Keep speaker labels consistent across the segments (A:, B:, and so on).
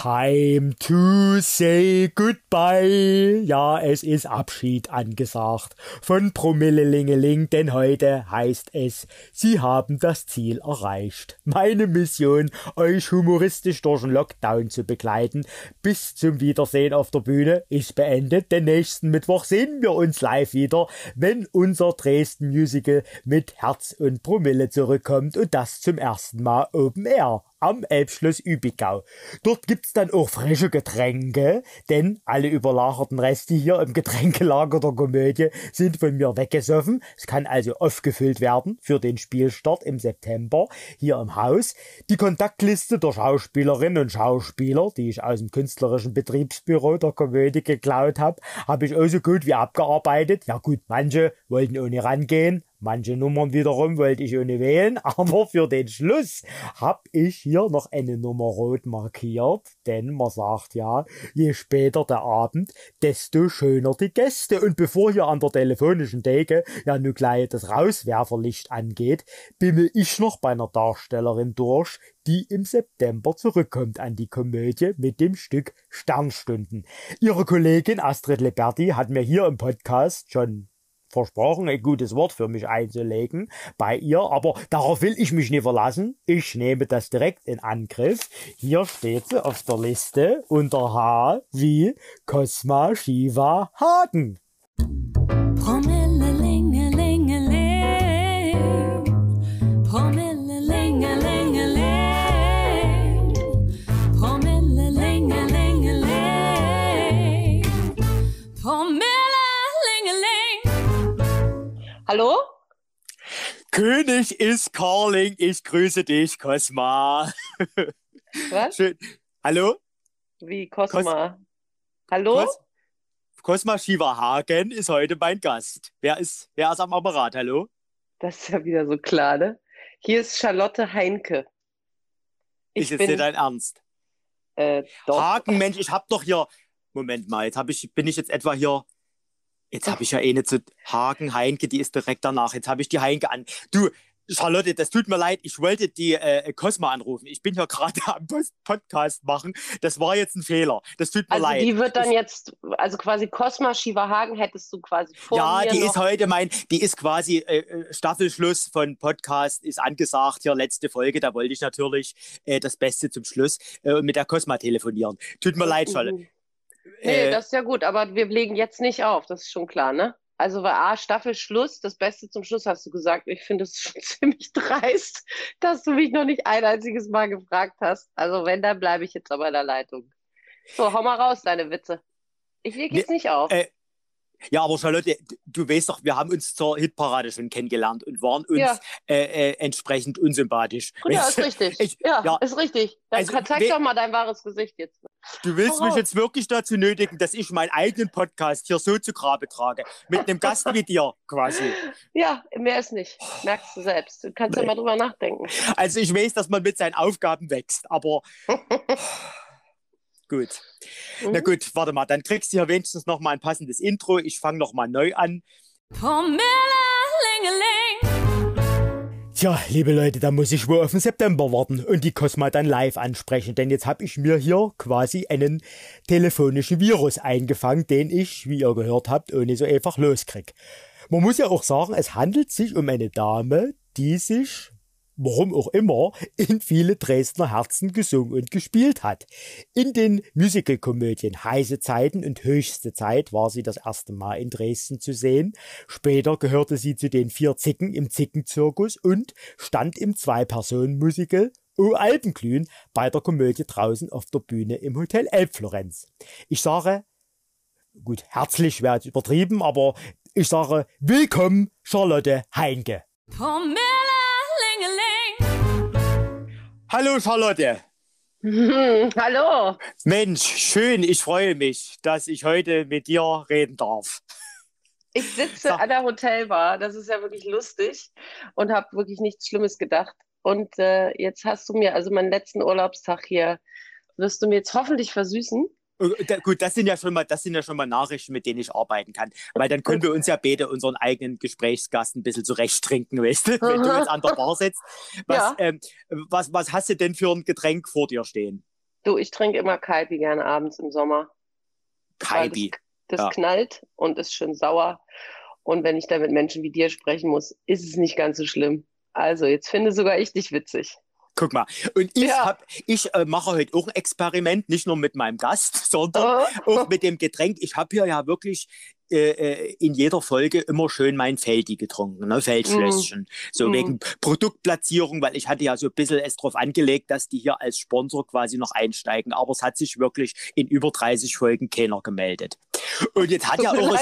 A: Time to say goodbye. Ja, es ist Abschied angesagt von Promillelingeling, denn heute heißt es, Sie haben das Ziel erreicht. Meine Mission, euch humoristisch durch den Lockdown zu begleiten, bis zum Wiedersehen auf der Bühne, ist beendet. Den nächsten Mittwoch sehen wir uns live wieder, wenn unser Dresden Musical mit Herz und Promille zurückkommt und das zum ersten Mal Open Air am Elbschloss Übigau. Dort gibt's dann auch frische Getränke, denn alle überlagerten Reste hier im Getränkelager der Komödie sind von mir weggesoffen. Es kann also aufgefüllt werden für den Spielstart im September hier im Haus. Die Kontaktliste der Schauspielerinnen und Schauspieler, die ich aus dem künstlerischen Betriebsbüro der Komödie geklaut habe, habe ich auch so gut wie abgearbeitet. Ja gut, manche wollten ohne rangehen, Manche Nummern wiederum wollte ich ohne wählen, aber für den Schluss hab ich hier noch eine Nummer rot markiert, denn man sagt ja, je später der Abend, desto schöner die Gäste. Und bevor hier an der telefonischen Theke ja nun gleich das Rauswerferlicht angeht, bimmel ich noch bei einer Darstellerin durch, die im September zurückkommt an die Komödie mit dem Stück Sternstunden. Ihre Kollegin Astrid Leberti hat mir hier im Podcast schon versprochen, ein gutes Wort für mich einzulegen bei ihr, aber darauf will ich mich nicht verlassen. Ich nehme das direkt in Angriff. Hier steht sie auf der Liste unter H wie Cosma Shiva Hagen.
B: Hallo?
A: König ist Carling, ich grüße dich, Cosma.
B: Was?
A: Schön. Hallo?
B: Wie Cosma? Hallo?
A: Cos Cosma Shivahagen ist heute mein Gast. Wer ist, wer ist am Apparat? Hallo?
B: Das ist ja wieder so klar, ne? Hier ist Charlotte Heinke.
A: Ich ist jetzt bin, nicht dein Ernst?
B: Äh.
A: Hagen, Mensch, ich hab doch hier. Moment mal, jetzt hab ich, bin ich jetzt etwa hier Jetzt habe ich ja eh nicht zu Hagen, Heinke, die ist direkt danach. Jetzt habe ich die Heinke an. Du, Charlotte, das tut mir leid, ich wollte die äh, Cosma anrufen. Ich bin ja gerade am Podcast machen. Das war jetzt ein Fehler. Das tut mir
B: also
A: leid.
B: Die wird dann ich, jetzt, also quasi Cosma Shiva Hagen hättest du quasi vor
A: Ja, die
B: noch.
A: ist heute mein, die ist quasi äh, äh, Staffelschluss von Podcast, ist angesagt. Hier letzte Folge, da wollte ich natürlich äh, das Beste zum Schluss äh, mit der Cosma telefonieren. Tut mir leid, Charlotte.
B: Nee, äh, das ist ja gut, aber wir legen jetzt nicht auf, das ist schon klar, ne? Also war A, Staffelschluss, das Beste zum Schluss hast du gesagt. Ich finde es schon ziemlich dreist, dass du mich noch nicht ein einziges Mal gefragt hast. Also wenn, dann bleibe ich jetzt aber in der Leitung. So, hau mal raus, deine Witze. Ich lege jetzt nicht auf.
A: Äh, ja, aber Charlotte, du weißt doch, wir haben uns zur Hitparade schon kennengelernt und waren uns ja. äh, äh, entsprechend unsympathisch.
B: Ja, ist richtig. Ich, ja, ja, ist richtig. Dann also, zeig doch mal dein wahres Gesicht jetzt.
A: Du willst oh. mich jetzt wirklich dazu nötigen, dass ich meinen eigenen Podcast hier so zu Grabe trage. Mit einem Gast wie dir quasi.
B: Ja, mehr ist nicht. Merkst du selbst. Du kannst ja mal drüber nachdenken.
A: Also ich weiß, dass man mit seinen Aufgaben wächst, aber... Gut. Mhm. Na gut, warte mal, dann kriegst du hier wenigstens noch mal ein passendes Intro. Ich fange noch mal neu an. Tja, liebe Leute, da muss ich wohl auf den September warten und die Cosma dann live ansprechen, denn jetzt habe ich mir hier quasi einen telefonischen Virus eingefangen, den ich, wie ihr gehört habt, ohne so einfach loskrieg. Man muss ja auch sagen, es handelt sich um eine Dame, die sich warum auch immer, in viele Dresdner Herzen gesungen und gespielt hat. In den Musicalkomödien Heiße Zeiten und Höchste Zeit war sie das erste Mal in Dresden zu sehen. Später gehörte sie zu den vier Zicken im Zickenzirkus und stand im Zwei-Personen-Musical O Alpenglühen bei der Komödie draußen auf der Bühne im Hotel Elbflorenz. Ich sage, gut, herzlich wäre übertrieben, aber ich sage, willkommen Charlotte Heinke. Pommes. Hallo Charlotte.
B: Hallo.
A: Mensch, schön, ich freue mich, dass ich heute mit dir reden darf.
B: Ich sitze Sag. an der Hotelbar, das ist ja wirklich lustig und habe wirklich nichts Schlimmes gedacht. Und äh, jetzt hast du mir, also meinen letzten Urlaubstag hier, wirst du mir jetzt hoffentlich versüßen.
A: Äh, gut, das sind ja schon mal, das sind ja schon mal Nachrichten, mit denen ich arbeiten kann. Weil dann können wir uns ja beide unseren eigenen Gesprächsgast ein bisschen zurecht trinken, weißt du, wenn du jetzt an der Bar sitzt. Was, ja. ähm, was, was hast du denn für ein Getränk vor dir stehen?
B: Du, ich trinke immer Kalbi gerne abends im Sommer.
A: Kalbi.
B: Das, das ja. knallt und ist schön sauer. Und wenn ich da mit Menschen wie dir sprechen muss, ist es nicht ganz so schlimm. Also, jetzt finde sogar ich dich witzig.
A: Guck mal. Und ich, ja. hab, ich äh, mache heute auch ein Experiment, nicht nur mit meinem Gast, sondern oh. auch mit dem Getränk. Ich habe hier ja wirklich äh, äh, in jeder Folge immer schön mein Feldi getrunken, ne? Feldflösschen. Mm. So mm. wegen Produktplatzierung, weil ich hatte ja so ein bisschen es drauf angelegt, dass die hier als Sponsor quasi noch einsteigen. Aber es hat sich wirklich in über 30 Folgen keiner gemeldet. Und jetzt hat ja auch,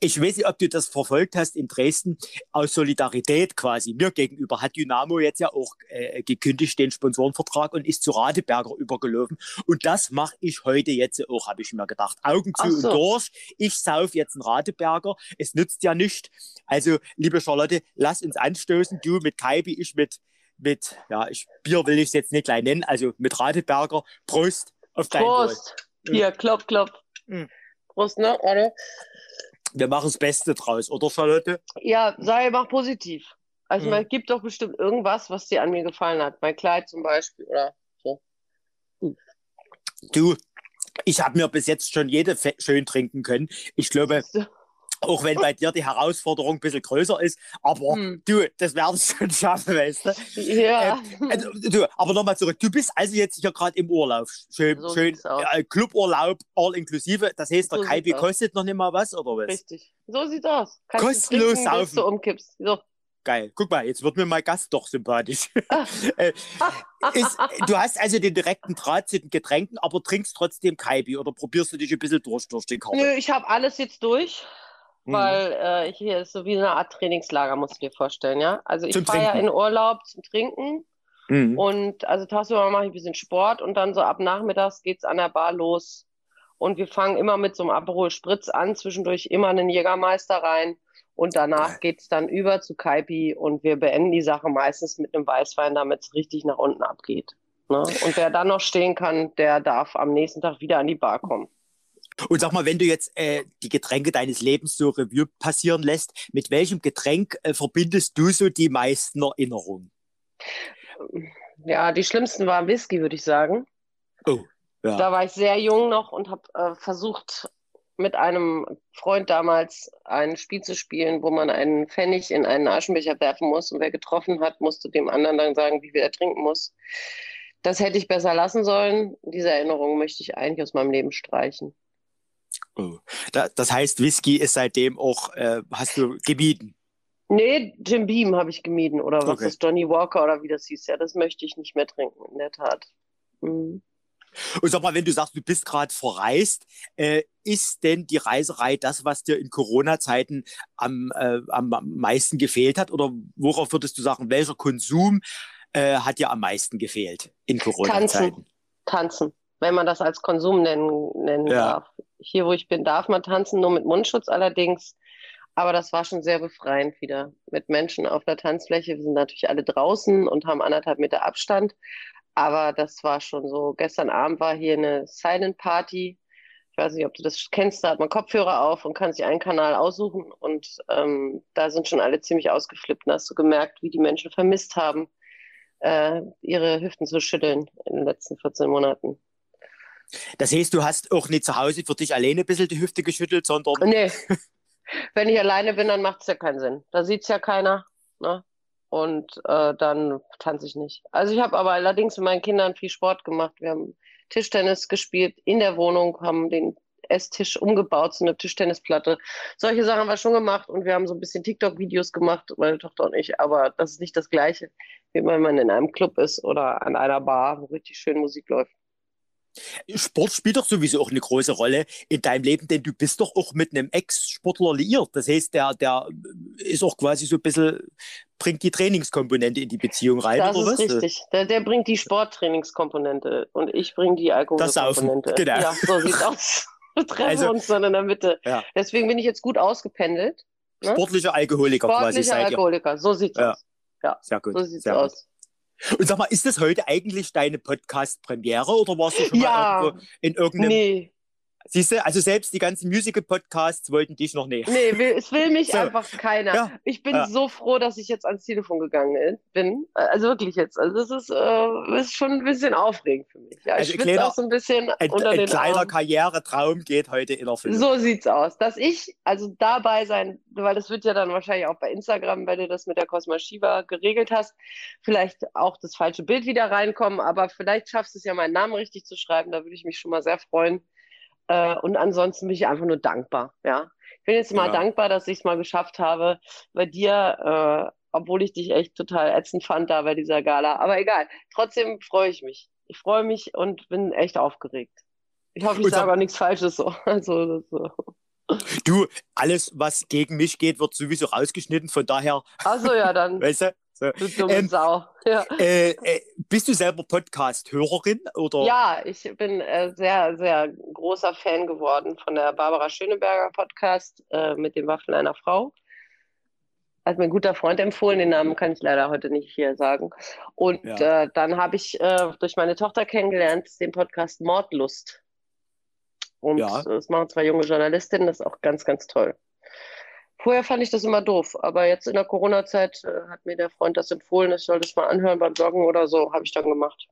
A: ich weiß nicht, ob du das verfolgt hast in Dresden, aus Solidarität quasi mir gegenüber hat Dynamo jetzt ja auch äh, gekündigt den Sponsorenvertrag und ist zu Radeberger übergelaufen. Und das mache ich heute jetzt auch, habe ich mir gedacht. Augen zu so. und durch. Ich sauf jetzt einen Radeberger. Es nützt ja nichts. Also, liebe Charlotte, lass uns anstoßen. Du mit Kaibi, ich mit, mit ja, ich, Bier will ich es jetzt nicht gleich nennen, also mit Radeberger. Prost
B: auf dein Prost. Hier, mhm. klopf, klopf. Mhm. Prost, ne? Oder?
A: Wir machen das Beste draus, oder Charlotte?
B: Ja, sei mach positiv. Also, mhm. es gibt doch bestimmt irgendwas, was dir an mir gefallen hat. Mein Kleid zum Beispiel, oder so.
A: Du, ich habe mir bis jetzt schon jede schön trinken können. Ich glaube, auch wenn bei dir die Herausforderung ein bisschen größer ist, aber hm. du, das werdest du schon schaffen, weißt du?
B: Ja.
A: Ähm, also, du, aber nochmal zurück. Du bist also jetzt hier gerade im Urlaub. Schön, so schön äh, Cluburlaub, all inklusive. Das heißt, der so Kaibi kostet noch nicht mal was, oder was?
B: Richtig. So sieht's aus.
A: Kannst Kostenlos trinken, saufen.
B: du umkippst. So.
A: Geil. Guck mal, jetzt wird mir mein Gast doch sympathisch. Äh, ist, du hast also den direkten Draht zu den Getränken, aber trinkst trotzdem Kaibi oder probierst du dich ein bisschen durch, durch den Karte?
B: Nö, ich habe alles jetzt durch, mhm. weil äh, hier ist so wie eine Art Trainingslager, musst du dir vorstellen, ja? Also ich fahre ja in Urlaub zum Trinken mhm. und also tagsüber mache ich ein bisschen Sport und dann so ab nachmittags geht es an der Bar los und wir fangen immer mit so einem Aperol Spritz an, zwischendurch immer einen Jägermeister rein und danach geht es dann über zu Kaipi und wir beenden die Sache meistens mit einem Weißwein, damit es richtig nach unten abgeht. Ne? Und wer dann noch stehen kann, der darf am nächsten Tag wieder an die Bar kommen.
A: Und sag mal, wenn du jetzt äh, die Getränke deines Lebens so Revue passieren lässt, mit welchem Getränk äh, verbindest du so die meisten Erinnerungen?
B: Ja, die schlimmsten waren Whisky, würde ich sagen.
A: Oh, ja.
B: Da war ich sehr jung noch und habe äh, versucht, mit einem Freund damals ein Spiel zu spielen, wo man einen Pfennig in einen Aschenbecher werfen muss und wer getroffen hat, musste dem anderen dann sagen, wie viel er trinken muss. Das hätte ich besser lassen sollen. Diese Erinnerung möchte ich eigentlich aus meinem Leben streichen.
A: Oh. das heißt, Whisky ist seitdem auch, äh, hast du gemieden?
B: Nee, Jim Beam habe ich gemieden oder was okay. ist Johnny Walker oder wie das hieß. Ja, das möchte ich nicht mehr trinken, in der Tat. Mhm.
A: Und sag mal, wenn du sagst, du bist gerade verreist, äh, ist denn die Reiserei das, was dir in Corona-Zeiten am, äh, am meisten gefehlt hat? Oder worauf würdest du sagen, welcher Konsum äh, hat dir am meisten gefehlt in Corona-Zeiten?
B: Tanzen. Tanzen, wenn man das als Konsum nennen, nennen ja. darf. Hier, wo ich bin, darf man tanzen, nur mit Mundschutz allerdings. Aber das war schon sehr befreiend wieder mit Menschen auf der Tanzfläche. Wir sind natürlich alle draußen und haben anderthalb Meter Abstand. Aber das war schon so. Gestern Abend war hier eine Silent Party. Ich weiß nicht, ob du das kennst. Da hat man Kopfhörer auf und kann sich einen Kanal aussuchen. Und ähm, da sind schon alle ziemlich ausgeflippt. Da hast du gemerkt, wie die Menschen vermisst haben, äh, ihre Hüften zu schütteln in den letzten 14 Monaten.
A: Das heißt, du hast auch nicht zu Hause für dich alleine ein bisschen die Hüfte geschüttelt, sondern.
B: Nee. Wenn ich alleine bin, dann macht es ja keinen Sinn. Da sieht es ja keiner. Ne? Und äh, dann tanze ich nicht. Also ich habe aber allerdings mit meinen Kindern viel Sport gemacht. Wir haben Tischtennis gespielt in der Wohnung, haben den Esstisch umgebaut zu einer Tischtennisplatte. Solche Sachen haben wir schon gemacht und wir haben so ein bisschen TikTok-Videos gemacht, meine Tochter und ich, aber das ist nicht das Gleiche, wie wenn man in einem Club ist oder an einer Bar, wo richtig schön Musik läuft.
A: Sport spielt doch sowieso auch eine große Rolle in deinem Leben, denn du bist doch auch mit einem Ex-Sportler liiert. Das heißt, der, der ist auch quasi so ein bisschen, bringt die Trainingskomponente in die Beziehung rein,
B: das oder was? Das ist richtig. Der, der bringt die Sporttrainingskomponente und ich bringe die Alkoholkomponente. Genau. Ja, so sieht's aus. Wir treffen also, uns dann in der Mitte. Ja. Deswegen bin ich jetzt gut ausgependelt.
A: Ne? Sportlicher Alkoholiker
B: Sportlicher quasi. Sportlicher Alkoholiker, so sieht's ja. aus.
A: Ja, sehr gut.
B: So sieht's
A: sehr
B: aus. Gut.
A: Und sag mal, ist das heute eigentlich deine Podcast-Premiere oder warst du schon
B: ja,
A: mal in irgendeinem.
B: Nee.
A: Siehst du, also selbst die ganzen Musical-Podcasts wollten dich noch nicht.
B: Nee, will, es will mich so. einfach keiner. Ja. Ich bin ja. so froh, dass ich jetzt ans Telefon gegangen bin. Also wirklich jetzt. Also das ist, äh, ist schon ein bisschen aufregend für mich. Ja, also ich kleiner, auch so ein bisschen
A: ein,
B: unter
A: ein
B: den
A: kleiner Armen. Karrieretraum geht heute in Erfüllung.
B: So sieht's aus. Dass ich also dabei sein, weil das wird ja dann wahrscheinlich auch bei Instagram, wenn du das mit der Cosma Shiva geregelt hast, vielleicht auch das falsche Bild wieder reinkommen, aber vielleicht schaffst du es ja, meinen Namen richtig zu schreiben. Da würde ich mich schon mal sehr freuen. Äh, und ansonsten bin ich einfach nur dankbar. Ja, ich bin jetzt mal ja. dankbar, dass ich es mal geschafft habe, bei dir, äh, obwohl ich dich echt total ätzend fand da bei dieser Gala. Aber egal, trotzdem freue ich mich. Ich freue mich und bin echt aufgeregt. Ich hoffe, ich sage aber nichts Falsches so. Also, so.
A: Du, alles, was gegen mich geht, wird sowieso rausgeschnitten. Von daher.
B: Achso, ja, dann.
A: Weißt du?
B: So. Du dumme ähm, Sau. Ja.
A: Äh, äh, bist du selber Podcast-Hörerin?
B: Ja, ich bin äh, sehr, sehr großer Fan geworden von der Barbara Schöneberger Podcast äh, mit den Waffeln einer Frau. Hat mir ein guter Freund empfohlen, den Namen kann ich leider heute nicht hier sagen. Und ja. Äh, dann habe ich äh, durch meine Tochter kennengelernt den Podcast Mordlust. Und ja. das machen zwei junge Journalistinnen, das ist auch ganz, ganz toll. Vorher fand ich das immer doof, aber jetzt in der Corona-Zeit äh, hat mir der Freund das empfohlen, ich soll das mal anhören beim Joggen oder so, habe ich dann gemacht.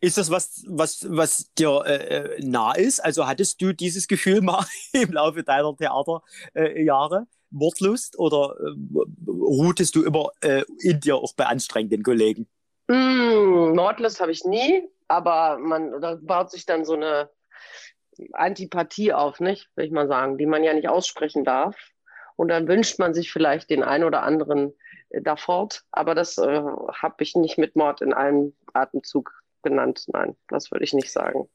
A: Ist das was, was, was dir äh, äh nah ist? Also hattest du dieses Gefühl mal im Laufe deiner Theaterjahre, äh, Wortlust, oder äh, ruhtest du immer äh, in dir auch bei anstrengenden Kollegen?
B: Mm, Mordlust habe ich nie, aber man da baut sich dann so eine Antipathie auf, nicht, will ich mal sagen, die man ja nicht aussprechen darf. Und dann wünscht man sich vielleicht den einen oder anderen äh, da fort. Aber das äh, habe ich nicht mit Mord in einem Atemzug genannt. Nein, das würde ich nicht sagen.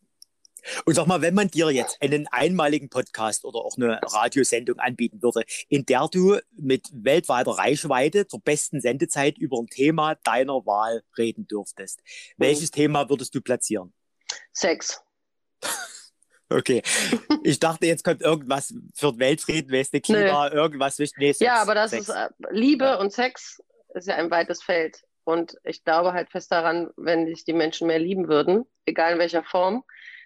A: Und sag mal, wenn man dir jetzt einen einmaligen Podcast oder auch eine Radiosendung anbieten würde, in der du mit weltweiter Reichweite zur besten Sendezeit über ein Thema deiner Wahl reden dürftest, mhm. welches Thema würdest du platzieren?
B: Sex.
A: Okay. Ich dachte, jetzt kommt irgendwas für den Weltfrieden, weißt du, Klima, Nö. irgendwas wichtig. Nee,
B: ja, aber das Sex. ist äh, Liebe ja. und Sex ist ja ein weites Feld. Und ich glaube halt fest daran, wenn sich die Menschen mehr lieben würden, egal in welcher Form,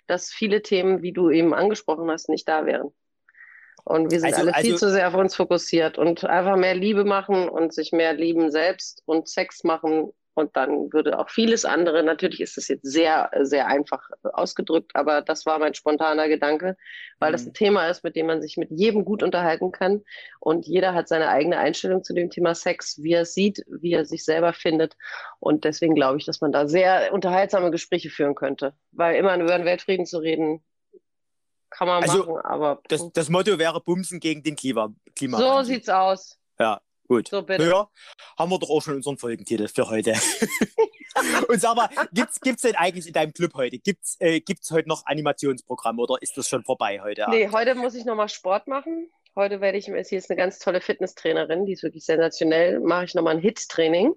B: dass viele Themen, wie du eben angesprochen hast, nicht da wären. Und wir sind also, alle viel also, zu sehr auf uns fokussiert und einfach mehr Liebe machen und sich mehr lieben selbst und Sex machen und dann würde auch vieles andere, natürlich ist es jetzt sehr, sehr einfach ausgedrückt, aber das war mein spontaner Gedanke, weil mhm. das ein Thema ist, mit dem man sich mit jedem gut unterhalten kann. Und jeder hat seine eigene Einstellung zu dem Thema Sex, wie er es sieht, wie er sich selber findet. Und deswegen glaube ich, dass man da sehr unterhaltsame Gespräche führen könnte. Weil immer über den Weltfrieden zu reden, kann man also, machen, aber.
A: Das, das Motto wäre Bumsen gegen den Klima. Klima
B: so sieht's aus.
A: Ja, Gut. So, bitte. Ja, haben wir doch auch schon unseren Folgentitel für heute. Und sag mal, gibt's, gibt's denn eigentlich in deinem Club heute, gibt's, äh, gibt's heute noch Animationsprogramm oder ist das schon vorbei heute?
B: Nee, Abend? heute muss ich nochmal Sport machen. Heute werde ich, sie ist eine ganz tolle Fitnesstrainerin, die ist wirklich sensationell, mache ich nochmal ein Hit-Training.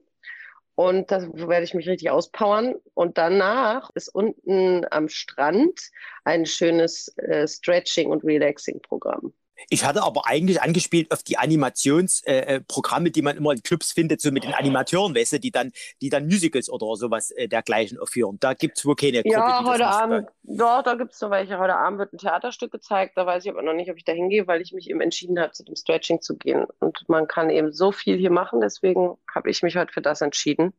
B: Und da werde ich mich richtig auspowern. Und danach ist unten am Strand ein schönes äh, Stretching- und Relaxing-Programm.
A: Ich hatte aber eigentlich angespielt auf die Animationsprogramme, äh, äh die man immer in Clubs findet, so mit den Animateuren, weißt du, die dann, die dann Musicals oder sowas äh, dergleichen aufführen. Da gibt es wohl keine
B: Gruppe, Ja, heute Abend, doch, da gibt es noch welche. Heute Abend wird ein Theaterstück gezeigt. Da weiß ich aber noch nicht, ob ich da hingehe, weil ich mich eben entschieden habe, zu dem Stretching zu gehen. Und man kann eben so viel hier machen, deswegen habe ich mich heute für das entschieden.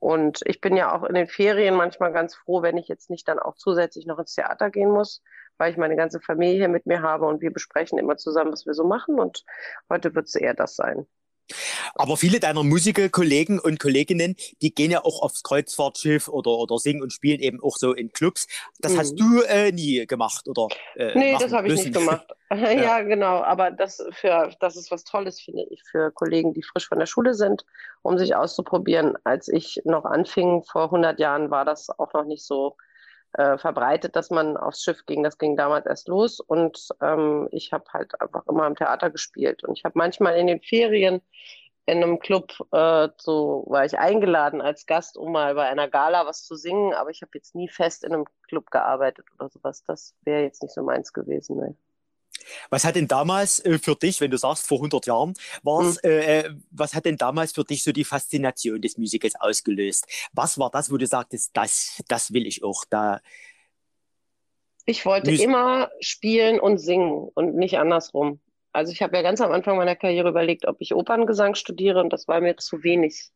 B: Und ich bin ja auch in den Ferien manchmal ganz froh, wenn ich jetzt nicht dann auch zusätzlich noch ins Theater gehen muss, weil ich meine ganze Familie hier mit mir habe und wir besprechen immer zusammen, was wir so machen. Und heute wird es eher das sein.
A: Aber viele deiner Musiker-Kollegen und Kolleginnen, die gehen ja auch aufs Kreuzfahrtschiff oder, oder singen und spielen eben auch so in Clubs. Das mhm. hast du äh, nie gemacht, oder?
B: Äh, nee, das habe ich nicht gemacht. ja. ja, genau. Aber das, für, das ist was Tolles, finde ich, für Kollegen, die frisch von der Schule sind, um sich auszuprobieren. Als ich noch anfing, vor 100 Jahren, war das auch noch nicht so äh, verbreitet, dass man aufs Schiff ging. Das ging damals erst los und ähm, ich habe halt einfach immer im Theater gespielt. Und ich habe manchmal in den Ferien in einem Club, äh, so war ich eingeladen als Gast, um mal bei einer Gala was zu singen, aber ich habe jetzt nie fest in einem Club gearbeitet oder sowas. Das wäre jetzt nicht so meins gewesen. Ne.
A: Was hat denn damals äh, für dich, wenn du sagst, vor 100 Jahren, war's, mhm. äh, äh, was hat denn damals für dich so die Faszination des Musicals ausgelöst? Was war das, wo du sagtest, das, das will ich auch? Da
B: Ich wollte Mus immer spielen und singen und nicht andersrum. Also ich habe ja ganz am Anfang meiner Karriere überlegt, ob ich Operngesang studiere und das war mir zu wenig.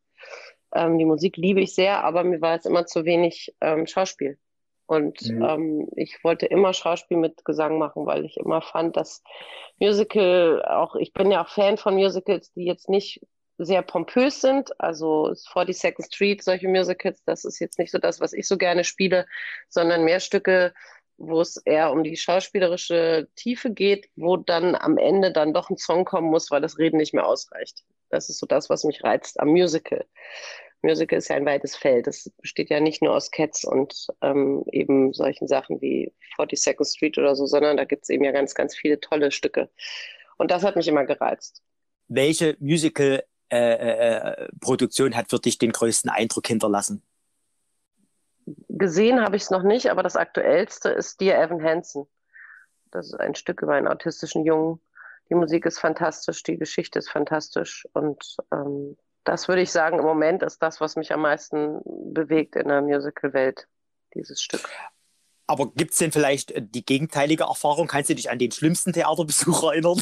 B: Ähm, die Musik liebe ich sehr, aber mir war es immer zu wenig ähm, Schauspiel. Und mhm. ähm, ich wollte immer Schauspiel mit Gesang machen, weil ich immer fand, dass Musical auch, ich bin ja auch Fan von Musicals, die jetzt nicht sehr pompös sind. Also 42nd Street, solche Musicals, das ist jetzt nicht so das, was ich so gerne spiele, sondern mehr Stücke, wo es eher um die schauspielerische Tiefe geht, wo dann am Ende dann doch ein Song kommen muss, weil das Reden nicht mehr ausreicht. Das ist so das, was mich reizt am Musical. Musical ist ja ein weites Feld. Es besteht ja nicht nur aus Cats und ähm, eben solchen Sachen wie 42nd Street oder so, sondern da gibt es eben ja ganz, ganz viele tolle Stücke. Und das hat mich immer gereizt.
A: Welche Musical-Produktion äh, äh, hat für dich den größten Eindruck hinterlassen?
B: Gesehen habe ich es noch nicht, aber das aktuellste ist Dear Evan Hansen. Das ist ein Stück über einen autistischen Jungen. Die Musik ist fantastisch, die Geschichte ist fantastisch und ähm, das würde ich sagen, im Moment ist das, was mich am meisten bewegt in der Musical-Welt, dieses Stück.
A: Aber gibt es denn vielleicht äh, die gegenteilige Erfahrung? Kannst du dich an den schlimmsten Theaterbesuch erinnern?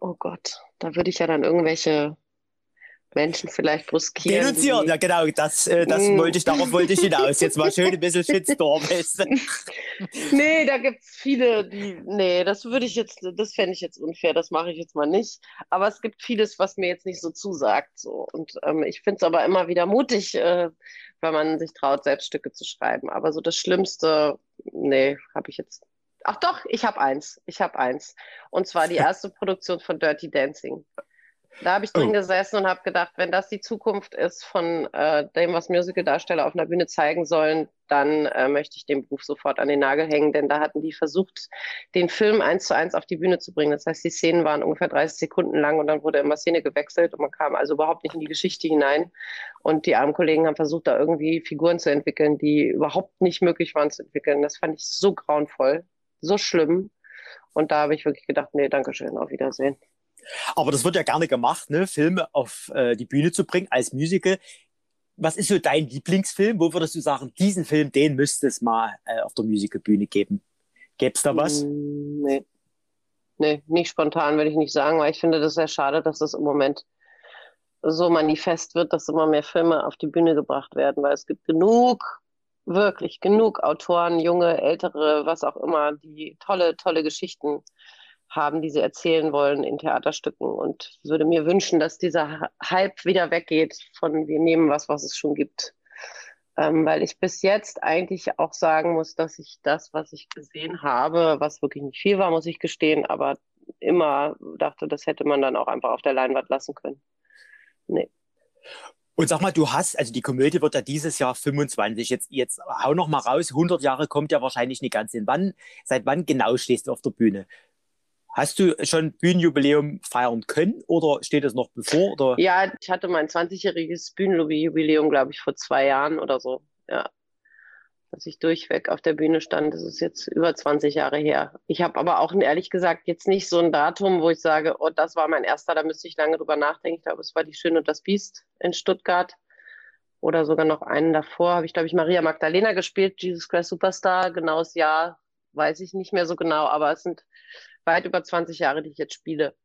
B: Oh Gott, da würde ich ja dann irgendwelche Menschen vielleicht bruskieren.
A: Denunzieren, ja genau, das, äh, das mm. wollte ich, darauf wollte ich hinaus. Jetzt mal schön ein bisschen Shitstorm.
B: nee, da gibt es viele, die, nee, das würde ich jetzt, das fände ich jetzt unfair, das mache ich jetzt mal nicht. Aber es gibt vieles, was mir jetzt nicht so zusagt. So. Und ähm, ich finde es aber immer wieder mutig, äh, wenn man sich traut, Selbststücke zu schreiben. Aber so das Schlimmste, nee, habe ich jetzt Ach doch, ich habe eins. Ich habe eins. Und zwar die erste Produktion von Dirty Dancing. Da habe ich drin oh. gesessen und habe gedacht, wenn das die Zukunft ist von äh, dem, was Musical-Darsteller auf einer Bühne zeigen sollen, dann äh, möchte ich den Beruf sofort an den Nagel hängen, denn da hatten die versucht, den Film eins zu eins auf die Bühne zu bringen. Das heißt, die Szenen waren ungefähr 30 Sekunden lang und dann wurde immer Szene gewechselt und man kam also überhaupt nicht in die Geschichte hinein. Und die armen Kollegen haben versucht, da irgendwie Figuren zu entwickeln, die überhaupt nicht möglich waren zu entwickeln. Das fand ich so grauenvoll, so schlimm. Und da habe ich wirklich gedacht, nee, danke schön, auf Wiedersehen.
A: Aber das wird ja gerne gemacht, ne? Filme auf äh, die Bühne zu bringen als Musical. Was ist so dein Lieblingsfilm? Wo würdest du sagen, diesen Film, den müsste es mal äh, auf der Musicalbühne geben? Gäbe es da was?
B: Mm, nee. Nee, nicht spontan würde ich nicht sagen, weil ich finde das sehr schade, dass das im Moment so manifest wird, dass immer mehr Filme auf die Bühne gebracht werden, weil es gibt genug, wirklich genug Autoren, junge, ältere, was auch immer, die tolle, tolle Geschichten haben, die sie erzählen wollen in Theaterstücken und würde mir wünschen, dass dieser Hype wieder weggeht von wir nehmen was, was es schon gibt. Ähm, weil ich bis jetzt eigentlich auch sagen muss, dass ich das, was ich gesehen habe, was wirklich nicht viel war, muss ich gestehen, aber immer dachte, das hätte man dann auch einfach auf der Leinwand lassen können. Nee.
A: Und sag mal, du hast, also die Komödie wird ja dieses Jahr 25. Jetzt, jetzt hau noch mal raus. 100 Jahre kommt ja wahrscheinlich nicht ganz hin. Wann, seit wann genau stehst du auf der Bühne? Hast du schon Bühnenjubiläum feiern können oder steht es noch bevor? Oder?
B: Ja, ich hatte mein 20-jähriges Bühnenjubiläum, glaube ich, vor zwei Jahren oder so. Ja. Dass ich durchweg auf der Bühne stand, das ist jetzt über 20 Jahre her. Ich habe aber auch ehrlich gesagt jetzt nicht so ein Datum, wo ich sage, oh, das war mein erster, da müsste ich lange drüber nachdenken. Ich glaube, es war die Schöne und das Biest in Stuttgart. Oder sogar noch einen davor habe ich, glaube ich, Maria Magdalena gespielt, Jesus Christ Superstar. Genaues Jahr weiß ich nicht mehr so genau, aber es sind weit über 20 Jahre, die ich jetzt spiele.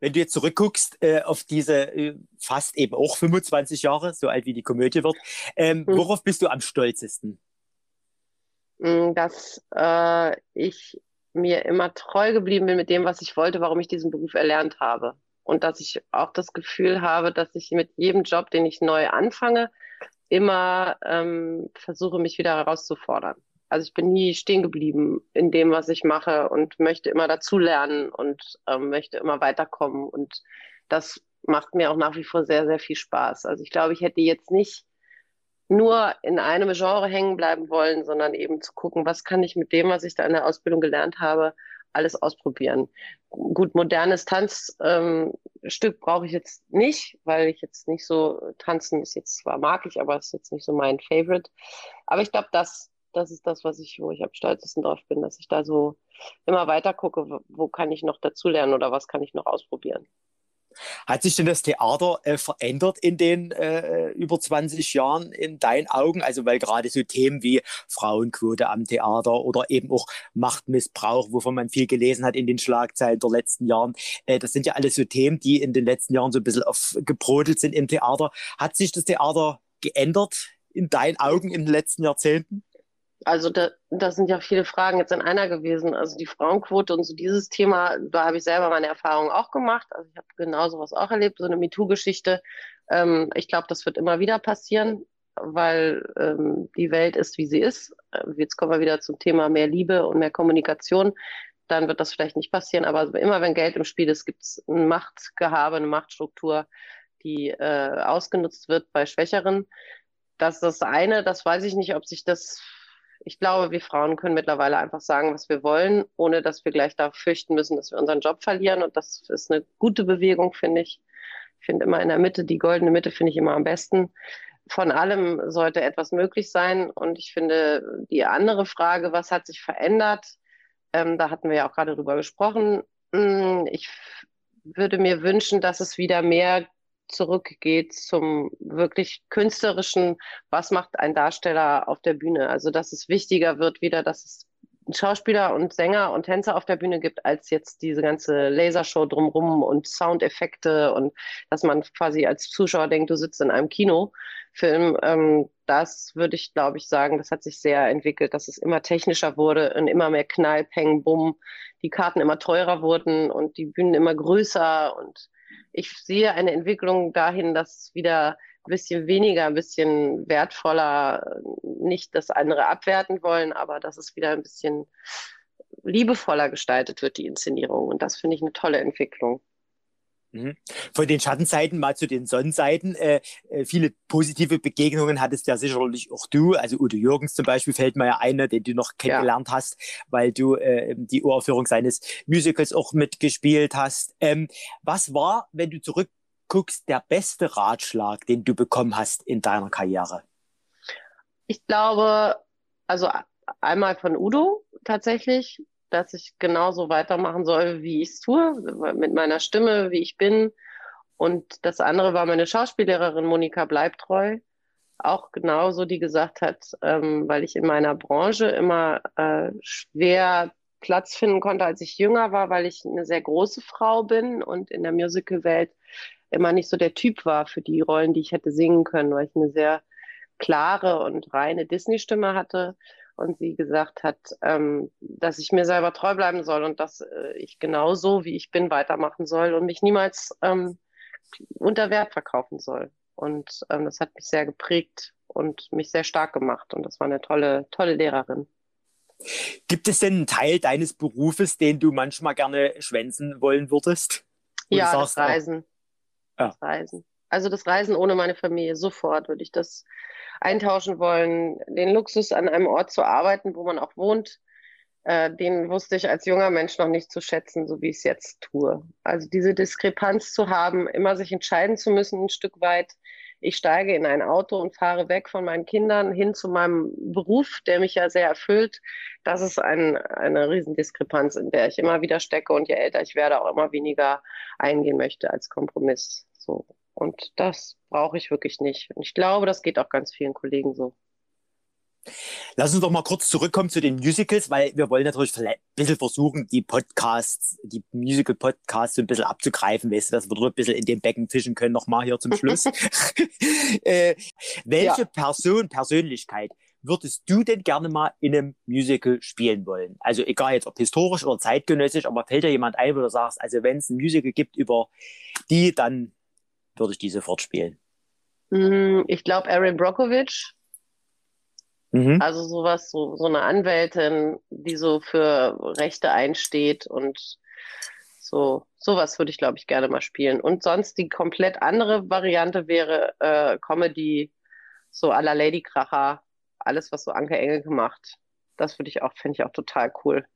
A: Wenn du jetzt zurückguckst äh, auf diese äh, fast eben auch 25 Jahre, so alt wie die Komödie wird, ähm, hm. worauf bist du am stolzesten?
B: Hm, dass äh, ich mir immer treu geblieben bin mit dem, was ich wollte, warum ich diesen Beruf erlernt habe. Und dass ich auch das Gefühl habe, dass ich mit jedem Job, den ich neu anfange, immer ähm, versuche, mich wieder herauszufordern. Also ich bin nie stehen geblieben in dem, was ich mache und möchte immer dazulernen und ähm, möchte immer weiterkommen. Und das macht mir auch nach wie vor sehr, sehr viel Spaß. Also ich glaube, ich hätte jetzt nicht nur in einem Genre hängen bleiben wollen, sondern eben zu gucken, was kann ich mit dem, was ich da in der Ausbildung gelernt habe, alles ausprobieren. Gut, modernes Tanzstück ähm, brauche ich jetzt nicht, weil ich jetzt nicht so tanzen ist jetzt zwar mag ich, aber ist jetzt nicht so mein Favorite. Aber ich glaube, das das ist das, was ich, wo ich am stolzesten drauf bin, dass ich da so immer weiter gucke, wo kann ich noch dazulernen oder was kann ich noch ausprobieren.
A: Hat sich denn das Theater äh, verändert in den äh, über 20 Jahren in deinen Augen? Also weil gerade so Themen wie Frauenquote am Theater oder eben auch Machtmissbrauch, wovon man viel gelesen hat in den Schlagzeilen der letzten Jahren, äh, das sind ja alles so Themen, die in den letzten Jahren so ein bisschen aufgebrodelt sind im Theater. Hat sich das Theater geändert in deinen Augen in den letzten Jahrzehnten?
B: Also da, das sind ja viele Fragen jetzt in einer gewesen. Also die Frauenquote und so dieses Thema, da habe ich selber meine Erfahrungen auch gemacht. Also ich habe genau sowas auch erlebt, so eine MeToo-Geschichte. Ähm, ich glaube, das wird immer wieder passieren, weil ähm, die Welt ist, wie sie ist. Äh, jetzt kommen wir wieder zum Thema mehr Liebe und mehr Kommunikation. Dann wird das vielleicht nicht passieren, aber immer wenn Geld im Spiel ist, gibt es ein Machtgehabe, eine Machtstruktur, die äh, ausgenutzt wird bei Schwächeren. Das ist das eine, das weiß ich nicht, ob sich das ich glaube, wir Frauen können mittlerweile einfach sagen, was wir wollen, ohne dass wir gleich da fürchten müssen, dass wir unseren Job verlieren. Und das ist eine gute Bewegung, finde ich. Ich finde immer in der Mitte, die goldene Mitte finde ich immer am besten. Von allem sollte etwas möglich sein. Und ich finde, die andere Frage, was hat sich verändert? Ähm, da hatten wir ja auch gerade drüber gesprochen. Hm, ich würde mir wünschen, dass es wieder mehr zurückgeht zum wirklich künstlerischen, was macht ein Darsteller auf der Bühne. Also dass es wichtiger wird wieder, dass es Schauspieler und Sänger und Tänzer auf der Bühne gibt, als jetzt diese ganze Lasershow drumrum und Soundeffekte und dass man quasi als Zuschauer denkt, du sitzt in einem Kinofilm. Ähm, das würde ich, glaube ich, sagen, das hat sich sehr entwickelt, dass es immer technischer wurde und immer mehr Knall, Peng, Bumm, die Karten immer teurer wurden und die Bühnen immer größer und ich sehe eine Entwicklung dahin, dass wieder ein bisschen weniger, ein bisschen wertvoller, nicht das andere abwerten wollen, aber dass es wieder ein bisschen liebevoller gestaltet wird, die Inszenierung. Und das finde ich eine tolle Entwicklung.
A: Mhm. Von den Schattenseiten mal zu den Sonnenseiten. Äh, äh, viele positive Begegnungen hattest ja sicherlich auch du. Also Udo Jürgens zum Beispiel fällt mir ja einer, den du noch kennengelernt ja. hast, weil du äh, die Uraufführung seines Musicals auch mitgespielt hast. Ähm, was war, wenn du zurückguckst, der beste Ratschlag, den du bekommen hast in deiner Karriere?
B: Ich glaube, also einmal von Udo tatsächlich, dass ich genauso weitermachen soll, wie ich es tue, mit meiner Stimme, wie ich bin. Und das andere war meine Schauspiellehrerin Monika Bleibtreu, auch genauso, die gesagt hat, ähm, weil ich in meiner Branche immer äh, schwer Platz finden konnte, als ich jünger war, weil ich eine sehr große Frau bin und in der Musicalwelt immer nicht so der Typ war für die Rollen, die ich hätte singen können, weil ich eine sehr klare und reine Disney-Stimme hatte und sie gesagt hat, ähm, dass ich mir selber treu bleiben soll und dass äh, ich genauso, wie ich bin, weitermachen soll und mich niemals ähm, unter Wert verkaufen soll. Und ähm, das hat mich sehr geprägt und mich sehr stark gemacht. Und das war eine tolle, tolle Lehrerin.
A: Gibt es denn einen Teil deines Berufes, den du manchmal gerne schwänzen wollen würdest?
B: Ja, sagst, das Reisen. Ja. Das Reisen. Also das Reisen ohne meine Familie, sofort würde ich das eintauschen wollen. Den Luxus, an einem Ort zu arbeiten, wo man auch wohnt, äh, den wusste ich als junger Mensch noch nicht zu schätzen, so wie ich es jetzt tue. Also diese Diskrepanz zu haben, immer sich entscheiden zu müssen, ein Stück weit. Ich steige in ein Auto und fahre weg von meinen Kindern hin zu meinem Beruf, der mich ja sehr erfüllt. Das ist ein, eine Riesendiskrepanz, in der ich immer wieder stecke und je älter ich werde, auch immer weniger eingehen möchte als Kompromiss. So. Und das brauche ich wirklich nicht. Und ich glaube, das geht auch ganz vielen Kollegen so.
A: Lass uns doch mal kurz zurückkommen zu den Musicals, weil wir wollen natürlich ein bisschen versuchen, die Podcasts, die Musical-Podcasts so ein bisschen abzugreifen, weißt du, dass wir dort ein bisschen in den Becken fischen können, nochmal hier zum Schluss. äh, welche ja. Person, Persönlichkeit würdest du denn gerne mal in einem Musical spielen wollen? Also egal jetzt ob historisch oder zeitgenössisch, aber fällt dir jemand ein, wo du sagst, also wenn es ein Musical gibt über die, dann würde ich die sofort spielen.
B: Mm, ich glaube, Erin Brockovich. Mhm. Also sowas, so, so eine Anwältin, die so für Rechte einsteht und so, sowas würde ich, glaube ich, gerne mal spielen. Und sonst die komplett andere Variante wäre äh, Comedy, so à la Lady Kracher, alles, was so Anke Engel gemacht. Das würde ich auch, finde ich auch total cool.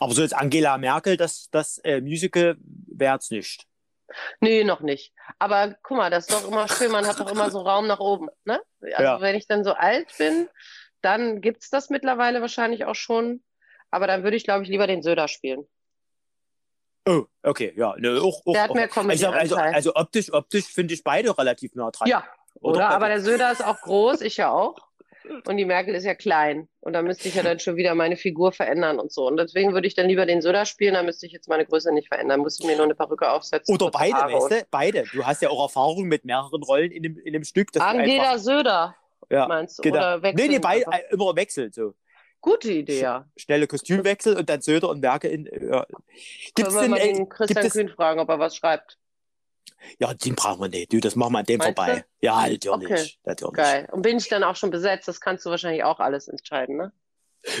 A: Aber so jetzt Angela Merkel, das, das äh, Musical wäre es nicht.
B: Nee, noch nicht. Aber guck mal, das ist doch immer schön, man hat doch immer so Raum nach oben. Ne? Also ja. wenn ich dann so alt bin, dann gibt es das mittlerweile wahrscheinlich auch schon. Aber dann würde ich, glaube ich, lieber den Söder spielen.
A: Oh, okay, ja. Ne, auch, auch,
B: der hat mehr
A: Comedy also, also, also optisch, optisch finde ich beide relativ nah dran.
B: Ja, oder? oder? Aber der Söder ist auch groß, ich ja auch. Und die Merkel ist ja klein. Und da müsste ich ja dann schon wieder meine Figur verändern und so. Und deswegen würde ich dann lieber den Söder spielen, da müsste ich jetzt meine Größe nicht verändern. Ich mir nur eine Perücke aufsetzen.
A: Oder beide, weißt du? Beide. Du hast ja auch Erfahrung mit mehreren Rollen in dem, in dem Stück.
B: Angela einfach... Söder,
A: ja, meinst du? Genau. Oder wechseln? Nee, nee, beide, äh, immer wechseln. So.
B: Gute Idee, ja.
A: Schnelle Kostümwechsel und dann Söder und Merkel in. Ja.
B: Gibt's Können wir denn, mal den Christian Kühn fragen, ob er was schreibt?
A: Ja, den brauchen wir nicht. Du, das machen wir an dem Meinst vorbei. Du? Ja, natürlich. Okay. natürlich.
B: Geil. Und bin ich dann auch schon besetzt? Das kannst du wahrscheinlich auch alles entscheiden, ne?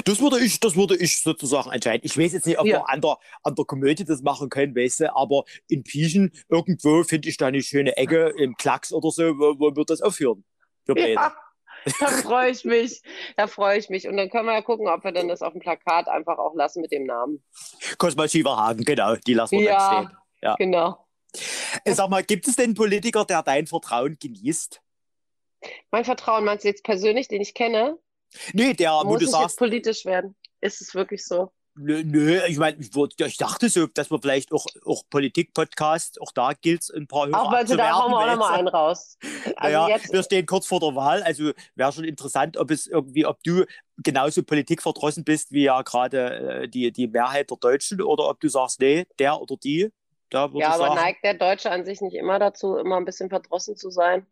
A: Das würde ich, das würde ich sozusagen entscheiden. Ich weiß jetzt nicht, ob ja. wir an der, an der Komödie das machen können, weißt du, aber in Pieschen irgendwo finde ich da eine schöne Ecke im Klacks oder so, wo, wo wir das aufführen.
B: Für Ja, da freue ich mich. Da freue ich mich. Und dann können wir ja gucken, ob wir dann das auf dem Plakat einfach auch lassen mit dem Namen.
A: Kosma Schieverhagen, genau, die lassen wir ja, dann stehen.
B: Ja, genau.
A: Äh, sag mal, gibt es denn einen Politiker, der dein Vertrauen genießt?
B: Mein Vertrauen meinst du jetzt persönlich, den ich kenne?
A: Nee, der,
B: Muss wo du sagst. Jetzt politisch werden. Ist es wirklich so?
A: Nö, nö ich meine, ich, ich, dachte so, dass wir vielleicht auch, auch Politik-Podcast, auch da gilt es ein paar
B: Hörer Auch weil da hauen wir auch nochmal einen raus.
A: Also naja, jetzt... wir stehen kurz vor der Wahl, also wäre schon interessant, ob es irgendwie, ob du genauso politikverdrossen bist wie ja gerade äh, die, die Mehrheit der Deutschen oder ob du sagst, nee, der oder die
B: da ja, aber sagen, neigt der Deutsche an sich nicht immer dazu, immer ein bisschen verdrossen zu sein?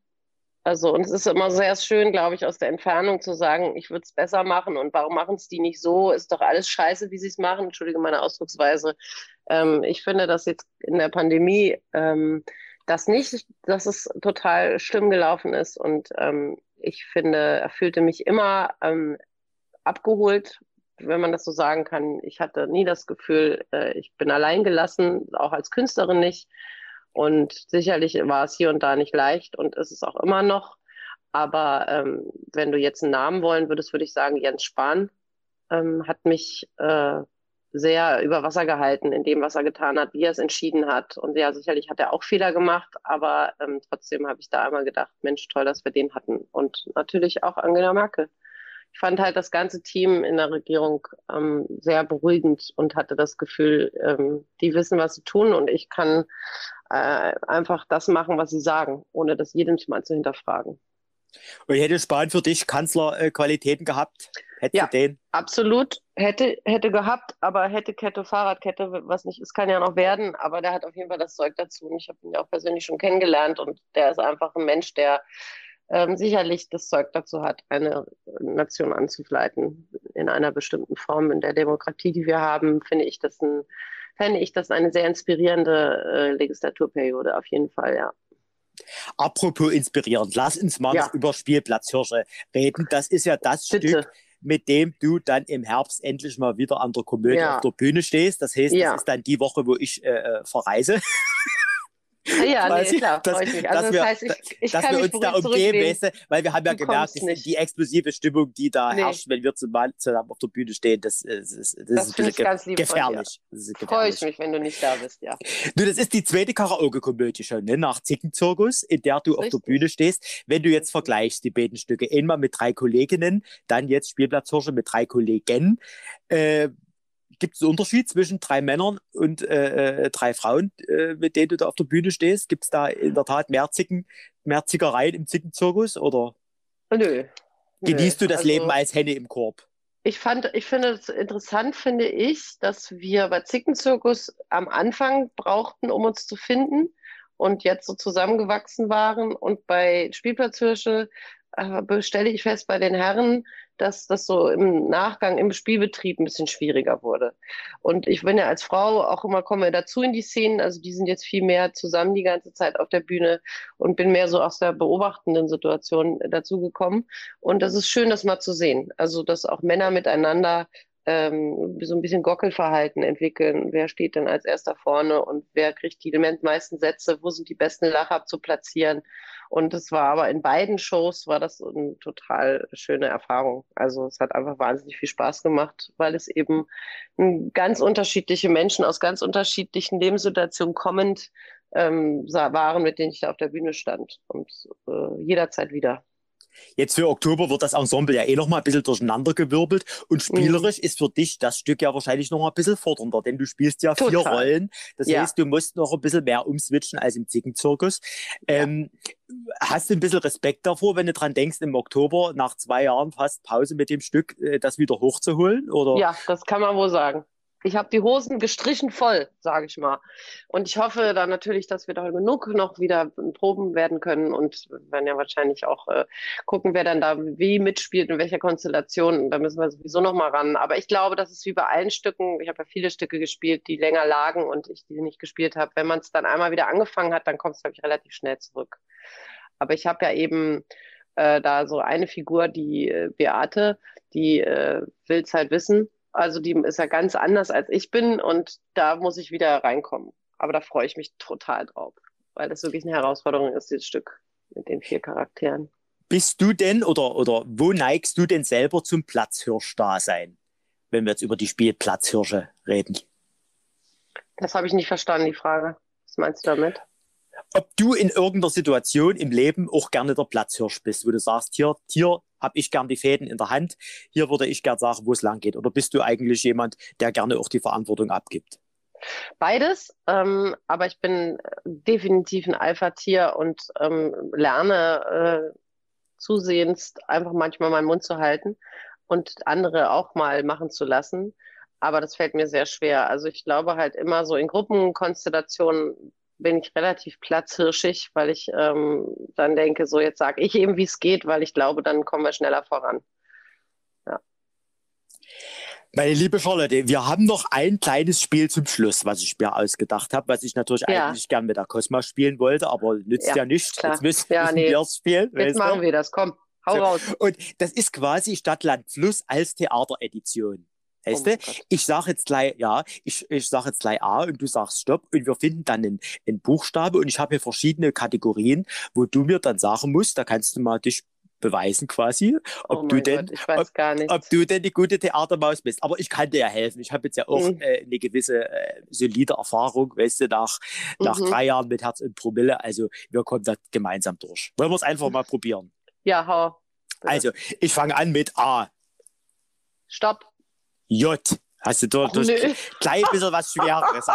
B: Also, und es ist immer sehr schön, glaube ich, aus der Entfernung zu sagen, ich würde es besser machen und warum machen es die nicht so? Ist doch alles scheiße, wie sie es machen. Entschuldige meine Ausdrucksweise. Ähm, ich finde, dass jetzt in der Pandemie ähm, das nicht, dass es total schlimm gelaufen ist und ähm, ich finde, er fühlte mich immer ähm, abgeholt wenn man das so sagen kann. Ich hatte nie das Gefühl, äh, ich bin allein gelassen, auch als Künstlerin nicht. Und sicherlich war es hier und da nicht leicht und ist es auch immer noch. Aber ähm, wenn du jetzt einen Namen wollen würdest, würde ich sagen, Jens Spahn ähm, hat mich äh, sehr über Wasser gehalten in dem, was er getan hat, wie er es entschieden hat. Und ja, sicherlich hat er auch Fehler gemacht, aber ähm, trotzdem habe ich da einmal gedacht, Mensch, toll, dass wir den hatten. Und natürlich auch Angela Merkel ich fand halt das ganze Team in der Regierung ähm, sehr beruhigend und hatte das Gefühl, ähm, die wissen, was sie tun und ich kann äh, einfach das machen, was sie sagen, ohne das jedem mal zu hinterfragen.
A: Und hätte Spahn für dich Kanzlerqualitäten gehabt?
B: Hätte ja, den? absolut. Hätte, hätte gehabt, aber hätte Kette, Fahrradkette, was nicht ist, kann ja noch werden. Aber der hat auf jeden Fall das Zeug dazu. Und ich habe ihn ja auch persönlich schon kennengelernt. Und der ist einfach ein Mensch, der ähm, sicherlich das Zeug dazu hat, eine Nation anzufleiten in einer bestimmten Form. In der Demokratie, die wir haben, finde ich das, ein, fände ich das eine sehr inspirierende äh, Legislaturperiode, auf jeden Fall, ja.
A: Apropos inspirierend, lass uns mal ja. über Spielplatzhirsche reden. Das ist ja das Bitte. Stück, mit dem du dann im Herbst endlich mal wieder an der Komödie ja. auf der Bühne stehst. Das heißt, ja. das ist dann die Woche, wo ich äh, äh verreise.
B: Ja, nee, klar, dass, freue ich mich. Also das wir, heißt, ich, ich
A: dass wir uns da umgeben, weißt du, weil wir haben ja du gemerkt, die, die, explosive Stimmung, die da nee. herrscht, wenn wir zusammen auf der Bühne stehen, das, das, das, das ist ein bisschen gefährlich.
B: Freue ich mich, wenn du nicht da bist, ja.
A: Du, das ist die zweite Karaoke-Komödie schon, ne? nach Zickenzirkus, in der du Richtig. auf der Bühne stehst. Wenn du jetzt vergleichst, die beiden Stücke, einmal mit drei Kolleginnen, dann jetzt Spielplatzhirsche mit drei Kollegen, äh, Gibt es einen Unterschied zwischen drei Männern und äh, äh, drei Frauen, äh, mit denen du da auf der Bühne stehst? Gibt es da in der Tat mehr, Zicken, mehr Zickereien im Zickenzirkus? Oder
B: Nö.
A: Genießt du das also, Leben als Henne im Korb?
B: Ich, fand, ich finde es interessant, finde ich, dass wir bei Zickenzirkus am Anfang brauchten, um uns zu finden und jetzt so zusammengewachsen waren. Und bei Spielplatzhirsche äh, stelle ich fest, bei den Herren, dass das so im Nachgang im Spielbetrieb ein bisschen schwieriger wurde. Und ich bin ja als Frau auch immer komme dazu in die Szenen, also die sind jetzt viel mehr zusammen die ganze Zeit auf der Bühne und bin mehr so aus der beobachtenden Situation dazugekommen. Und das ist schön, das mal zu sehen. Also, dass auch Männer miteinander ähm, so ein bisschen Gockelverhalten entwickeln. Wer steht denn als erster vorne und wer kriegt die meisten Sätze? Wo sind die besten Lacher zu platzieren? Und es war aber in beiden Shows war das eine total schöne Erfahrung. Also es hat einfach wahnsinnig viel Spaß gemacht, weil es eben ganz unterschiedliche Menschen aus ganz unterschiedlichen Lebenssituationen kommend ähm, waren, mit denen ich da auf der Bühne stand und äh, jederzeit wieder.
A: Jetzt für Oktober wird das Ensemble ja eh noch mal ein bisschen durcheinandergewirbelt und mhm. spielerisch mhm. ist für dich das Stück ja wahrscheinlich noch mal ein bisschen fordernder, denn du spielst ja Total. vier Rollen. Das ja. heißt, du musst noch ein bisschen mehr umswitchen als im Zickenzirkus. Ja. Ähm, hast du ein bisschen Respekt davor, wenn du dran denkst, im Oktober nach zwei Jahren fast Pause mit dem Stück äh, das wieder hochzuholen? Oder?
B: Ja, das kann man wohl sagen. Ich habe die Hosen gestrichen voll, sage ich mal. Und ich hoffe dann natürlich, dass wir da genug noch wieder proben werden können und werden ja wahrscheinlich auch äh, gucken, wer dann da wie mitspielt, in welcher Konstellation. Da müssen wir sowieso noch mal ran. Aber ich glaube, das ist wie bei allen Stücken. Ich habe ja viele Stücke gespielt, die länger lagen und ich die nicht gespielt habe. Wenn man es dann einmal wieder angefangen hat, dann kommt es, glaube ich, relativ schnell zurück. Aber ich habe ja eben äh, da so eine Figur, die äh, Beate, die äh, will es halt wissen also die ist ja ganz anders als ich bin und da muss ich wieder reinkommen. Aber da freue ich mich total drauf, weil das wirklich eine Herausforderung ist, dieses Stück mit den vier Charakteren.
A: Bist du denn oder, oder wo neigst du denn selber zum Platzhirsch-Dasein, wenn wir jetzt über die Spielplatzhirsche reden?
B: Das habe ich nicht verstanden, die Frage. Was meinst du damit?
A: Ob du in irgendeiner Situation im Leben auch gerne der Platzhirsch bist, wo du sagst, hier, hier habe ich gern die Fäden in der Hand. Hier würde ich gern sagen, wo es lang geht. Oder bist du eigentlich jemand, der gerne auch die Verantwortung abgibt?
B: Beides, ähm, aber ich bin definitiv ein Alpha-Tier und ähm, lerne äh, zusehends einfach manchmal meinen Mund zu halten und andere auch mal machen zu lassen. Aber das fällt mir sehr schwer. Also ich glaube halt immer so in Gruppenkonstellationen bin ich relativ platzhirschig, weil ich ähm, dann denke, so jetzt sage ich eben, wie es geht, weil ich glaube, dann kommen wir schneller voran. Ja.
A: Meine liebe Charlotte, wir haben noch ein kleines Spiel zum Schluss, was ich mir ausgedacht habe, was ich natürlich ja. eigentlich gern mit der Cosma spielen wollte, aber nützt ja, ja nichts.
B: Jetzt müssen, ja, nee. wir es spielen. Jetzt machen wir das, komm, hau so. raus.
A: Und das ist quasi Stadt, Land, Fluss als Theateredition. Weißt oh du? Ich sage jetzt gleich, ja, ich, ich sage jetzt gleich A und du sagst Stopp und wir finden dann einen, einen Buchstabe und ich habe hier verschiedene Kategorien, wo du mir dann sagen musst, da kannst du mal dich beweisen quasi, ob oh du denn,
B: Gott,
A: ob, ob, du denn die gute Theatermaus bist. Aber ich kann dir ja helfen. Ich habe jetzt ja auch mhm. äh, eine gewisse äh, solide Erfahrung, weißt du, nach, mhm. nach drei Jahren mit Herz und Promille. Also wir kommen da gemeinsam durch. Wollen wir es einfach mal probieren?
B: Ja, hau.
A: Also ich fange an mit A.
B: Stopp.
A: J. Hast du durch, durch nee. klein bisschen was Schwereres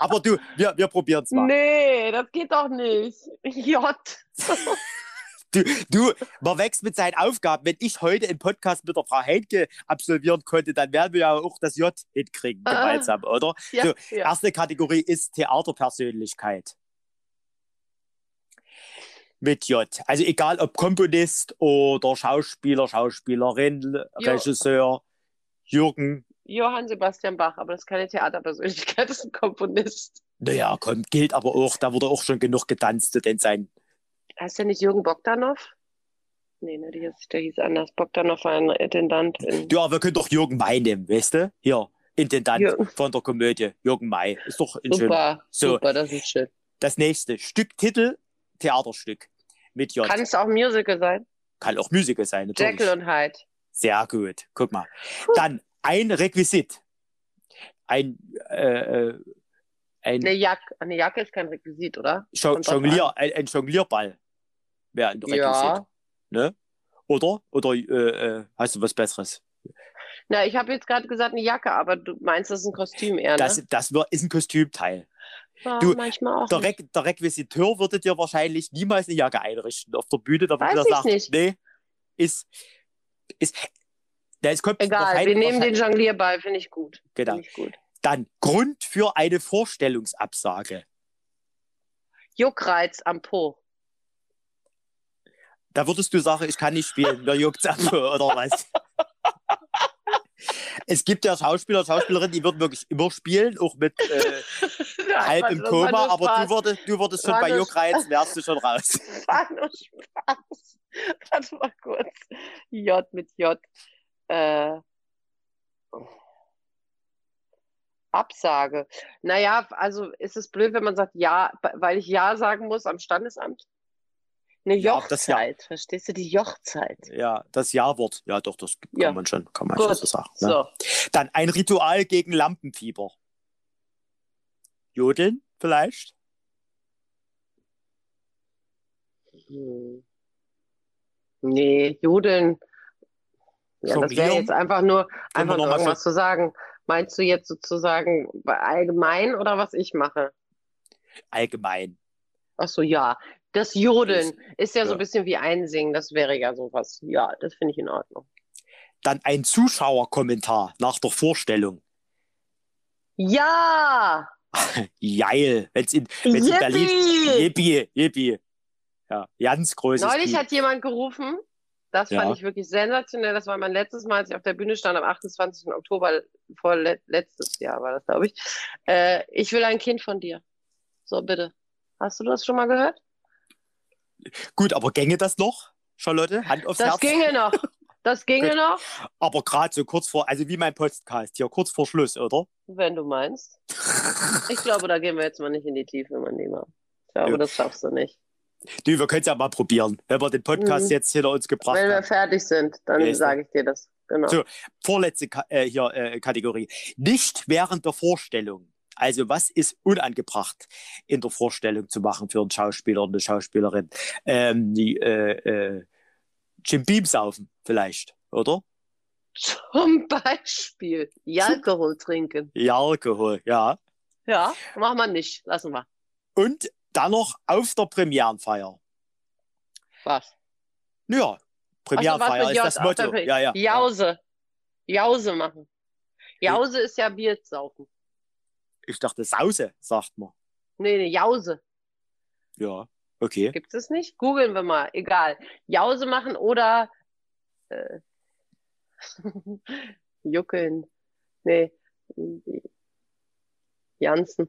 A: Aber du, wir, wir probieren es mal.
B: Nee, das geht doch nicht. J.
A: Du, du, man wächst mit seinen Aufgaben. Wenn ich heute einen Podcast mit der Frau Heinke absolvieren konnte, dann werden wir ja auch das J hinkriegen, ah. gemeinsam, oder? Ja, so, ja. Erste Kategorie ist Theaterpersönlichkeit. Mit J. Also egal ob Komponist oder Schauspieler, Schauspielerin, jo. Regisseur. Jürgen.
B: Johann Sebastian Bach, aber das ist keine Theaterpersönlichkeit, das ist ein Komponist.
A: Naja, kommt, gilt aber auch, da wurde auch schon genug getanzt, denn sein.
B: Heißt der nicht Jürgen Bogdanov? Nee, ne, der, der hieß anders. Bogdanov war ein Intendant.
A: ja, wir können doch Jürgen May nehmen, weißt du? Hier, Intendant Jürgen. von der Komödie. Jürgen May. Ist doch ein
B: Super, so, super, das ist schön.
A: Das nächste. Stücktitel, Theaterstück. Mit J.
B: Kann es auch Musical sein?
A: Kann auch Musical sein, natürlich.
B: Jekyll und Hyde.
A: Sehr gut. Guck mal. Dann ein Requisit. Ein, äh, äh,
B: ein eine, Jacke, eine Jacke ist kein Requisit, oder?
A: Jonglier, ein, ein Jonglierball wäre ein Requisit. Ja. Ne? Oder? Oder äh, äh, hast du was Besseres?
B: Na, ich habe jetzt gerade gesagt eine Jacke, aber du meinst, das ist ein Kostüm eher, ne?
A: Das, das ist ein Kostümteil.
B: Ja, du, manchmal auch
A: der, Re der, Requisiteur würde dir wahrscheinlich niemals eine Jacke einrichten auf der Bühne. Da
B: würde er sagen,
A: nee, ist, ist, ja, es kommt
B: Egal, wir nehmen den Jonglierball, finde ich gut.
A: Genau.
B: Ich gut.
A: Dann Grund für eine Vorstellungsabsage.
B: Juckreiz am Po.
A: Da würdest du sagen, ich kann nicht spielen, mir juckt's am Po oder was? es gibt ja Schauspieler, Schauspielerinnen, die würden wirklich immer spielen, auch mit äh, ja, halb im Koma, aber du würdest, du würdest schon bei Juckreiz, wärst du schon raus.
B: War nur Spaß. Warte mal kurz. J mit J. Äh, Absage. Naja, also ist es blöd, wenn man sagt Ja, weil ich Ja sagen muss am Standesamt? Eine ja, Jochzeit, ja. verstehst du, die Jochzeit?
A: Ja, das Ja-Wort. Ja, doch, das kann ja. man schon, kann man schon so sagen. Ne? So. Dann ein Ritual gegen Lampenfieber. Jodeln vielleicht?
B: Hm. Nee, Jodeln. Ja, das wäre jetzt einfach nur, einfach nur irgendwas zu sagen. Meinst du jetzt sozusagen allgemein oder was ich mache?
A: Allgemein.
B: Ach so, ja. Das Jodeln ist, ist ja, ja, so ein bisschen wie Einsingen. Das wäre ja sowas. Ja, das finde ich in Ordnung.
A: Dann ein Zuschauerkommentar nach der Vorstellung.
B: Ja!
A: Geil. Wenn es in, wenn's in Berlin. Yippie, yippie. Ja, ganz großes.
B: Neulich hat jemand gerufen, das ja. fand ich wirklich sensationell. Das war mein letztes Mal, als ich auf der Bühne stand, am 28. Oktober vor le letztes Jahr war das, glaube ich. Äh, ich will ein Kind von dir. So, bitte. Hast du das schon mal gehört?
A: Gut, aber gänge das noch, Charlotte? Hand aufs
B: das
A: Herz.
B: Das ginge noch. Das ginge noch.
A: Aber gerade so kurz vor, also wie mein Podcast hier, kurz vor Schluss, oder?
B: Wenn du meinst. ich glaube, da gehen wir jetzt mal nicht in die Tiefe, mein Lieber. Ich glaube, ja. das schaffst du nicht.
A: Du, wir können es ja mal probieren, wenn wir den Podcast mhm. jetzt hinter uns gebracht haben.
B: Wenn wir haben. fertig sind, dann sage ich dir das. Genau. So,
A: vorletzte äh, hier, äh, Kategorie. Nicht während der Vorstellung. Also was ist unangebracht in der Vorstellung zu machen für einen Schauspieler oder eine Schauspielerin? Ähm, die äh, äh, Jim Beam saufen vielleicht, oder?
B: Zum Beispiel Alkohol trinken.
A: Ja, Alkohol, ja.
B: Ja, machen wir nicht. Lassen wir.
A: Und dann noch auf der Premierenfeier.
B: Was?
A: Ja, Premierenfeier ist das Motto. Ja, ja.
B: Jause. Jause machen. Jause ist ja Bier saufen.
A: Ich dachte Sause, sagt man.
B: Nee, nee, Jause.
A: Ja, okay.
B: Gibt es nicht? Googeln wir mal. Egal. Jause machen oder äh, Juckeln. Nee. Jansen.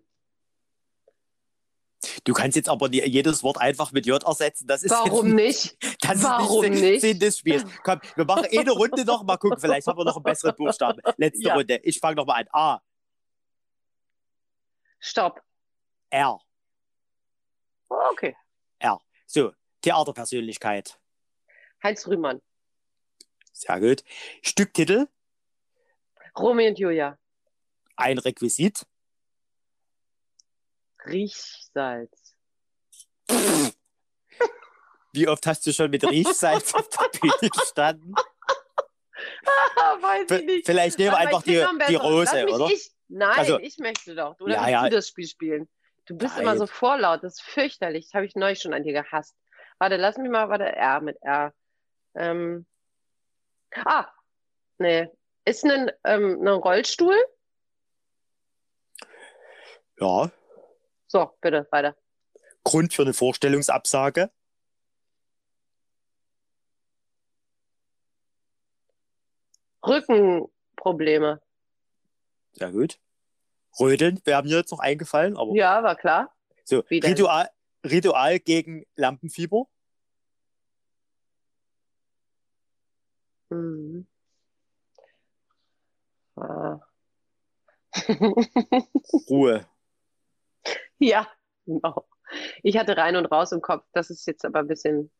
A: Du kannst jetzt aber jedes Wort einfach mit J ersetzen. Das ist
B: Warum nicht?
A: Das
B: Warum
A: ist
B: nicht, nicht?
A: Sinn des Spiels. Komm, wir machen eine Runde noch. Mal gucken, vielleicht haben wir noch einen besseren Buchstaben. Letzte ja. Runde. Ich fange nochmal an. A.
B: Stopp.
A: R.
B: Oh, okay.
A: R. So, Theaterpersönlichkeit.
B: Heinz Rühmann.
A: Sehr gut. Stücktitel.
B: Romeo und Julia.
A: Ein Requisit.
B: Riechsalz.
A: Wie oft hast du schon mit Riechsalz auf der Bühne gestanden?
B: Weiß ich nicht.
A: Vielleicht nehmen wir einfach die, die Rose, oder?
B: Ich, nein, also, ich möchte doch. Oder ja, ja. du das Spiel spielen? Du bist nein. immer so vorlaut, das ist fürchterlich. Das habe ich neulich schon an dir gehasst. Warte, lass mich mal, warte, R mit R. Ähm. Ah, nee. Ist ein, ähm, ein Rollstuhl?
A: Ja.
B: So, bitte, weiter.
A: Grund für eine Vorstellungsabsage?
B: Rückenprobleme.
A: Sehr gut. Rödeln wäre mir jetzt noch eingefallen. Aber
B: ja, war klar.
A: So, Ritual, Ritual gegen Lampenfieber?
B: Mhm. Ah.
A: Ruhe.
B: Ja, genau. Ich hatte rein und raus im Kopf. Das ist jetzt aber ein bisschen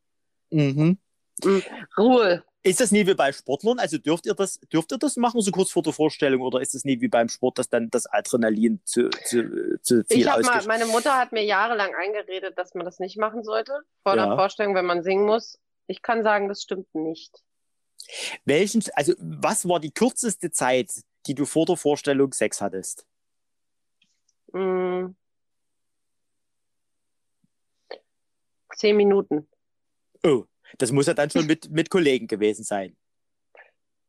A: mhm.
B: Mm, Ruhe.
A: Ist das nie wie bei Sportlern? Also dürft ihr das, dürft ihr das machen, so kurz vor der Vorstellung, oder ist es nie wie beim Sport, dass dann das Adrenalin zu, zu, zu viel
B: ich mal, Meine Mutter hat mir jahrelang eingeredet, dass man das nicht machen sollte, vor ja. der Vorstellung, wenn man singen muss. Ich kann sagen, das stimmt nicht.
A: Welchen, also was war die kürzeste Zeit, die du vor der Vorstellung Sex hattest?
B: Mm, Zehn Minuten.
A: Oh, das muss ja dann schon mit, mit Kollegen gewesen sein.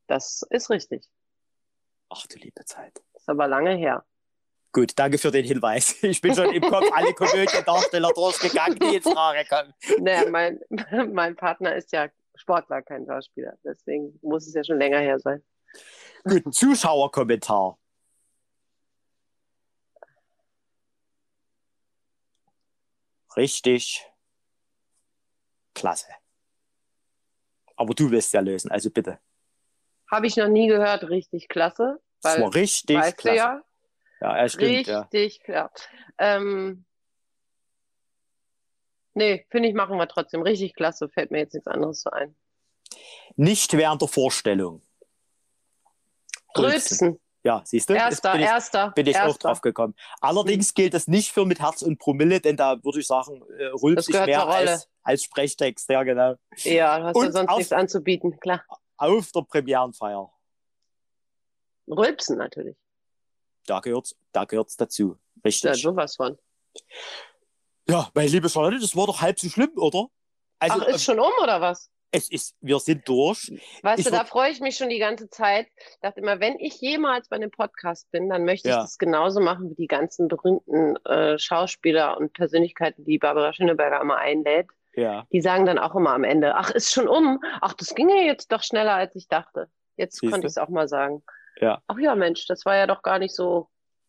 B: Das ist richtig.
A: Ach du liebe Zeit.
B: Das ist aber lange her.
A: Gut, danke für den Hinweis. Ich bin schon im Kopf alle Komödiendarsteller durchgegangen, die jetzt Frage kommen.
B: Naja, mein, mein Partner ist ja Sportler, kein Schauspieler. Deswegen muss es ja schon länger her sein.
A: Gut, Zuschauerkommentar. Richtig. Klasse. Aber du wirst ja lösen, also bitte.
B: Habe ich noch nie gehört, richtig klasse.
A: Weil, das war richtig weißt klasse.
B: Ja,
A: ja, er stimmt.
B: Richtig ja. klar. Ähm, nee, finde ich, machen wir trotzdem. Richtig klasse, fällt mir jetzt nichts anderes so ein.
A: Nicht während der Vorstellung.
B: Rülpsen.
A: Ja, siehst du?
B: Erster,
A: bin ich,
B: erster.
A: Bin ich
B: erster.
A: auch drauf gekommen. Allerdings gilt das nicht für mit Herz und Promille, denn da würde ich sagen, äh, rülpst sich mehr als, als Sprechtext. Ja, genau.
B: Ja, du hast
A: Und
B: ja sonst
A: auf-
B: nichts anzubieten, klar.
A: Auf der Premierenfeier.
B: Rülpsen natürlich.
A: Da gehört's, da gehört's dazu.
B: Ja,
A: Richtig.
B: sowas von.
A: Ja, meine liebe Charlotte, das war doch halb so schlimm, oder? Also,
B: Ach, ist schon um oder was?
A: Es ist, wir sind durch.
B: Weißt
A: Ich
B: du, da freue ich mich schon die ganze Zeit. Ich dachte immer, wenn ich jemals bei einem Podcast bin, dann möchte ich
A: Ja.
B: das genauso machen wie die ganzen berühmten äh, Schauspieler und Persönlichkeiten, die Barbara Schöneberger immer einlädt.
A: Ja.
B: Die sagen dann auch immer am Ende, ach, ist schon um. Ach, das ging ja jetzt doch schneller, als ich dachte. Jetzt
A: Siehste?
B: konnte ich es auch mal sagen.
A: Ja.
B: Ach ja, Mensch, das war ja doch gar nicht so,